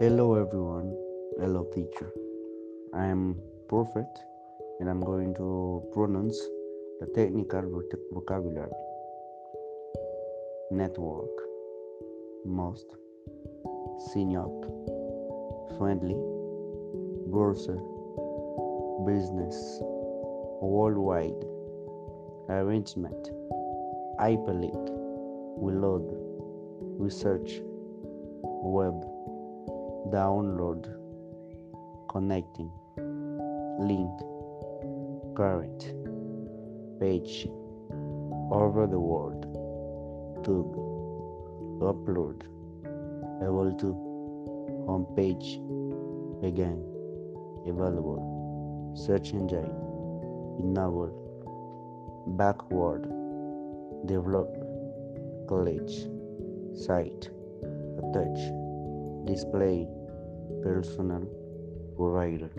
Hello everyone. Hello teacher. I am Prophet and I'm going to pronounce the technical vocabulary. Network. Most. Synop. Friendly. Browser. Business. Worldwide. Arrangement. Hyperlink. Reload. Research. Web download connecting link current page over the world tube upload able to home page again available search engine enable backward develop college site attach display personal provider.